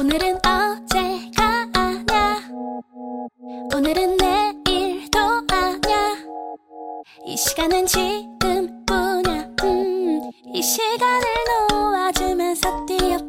오늘은 어제가 아냐? 오늘은 내일도 아냐? 이 시간은 지금뿐이야. 음, 이 시간을 놓아주면서 뛰어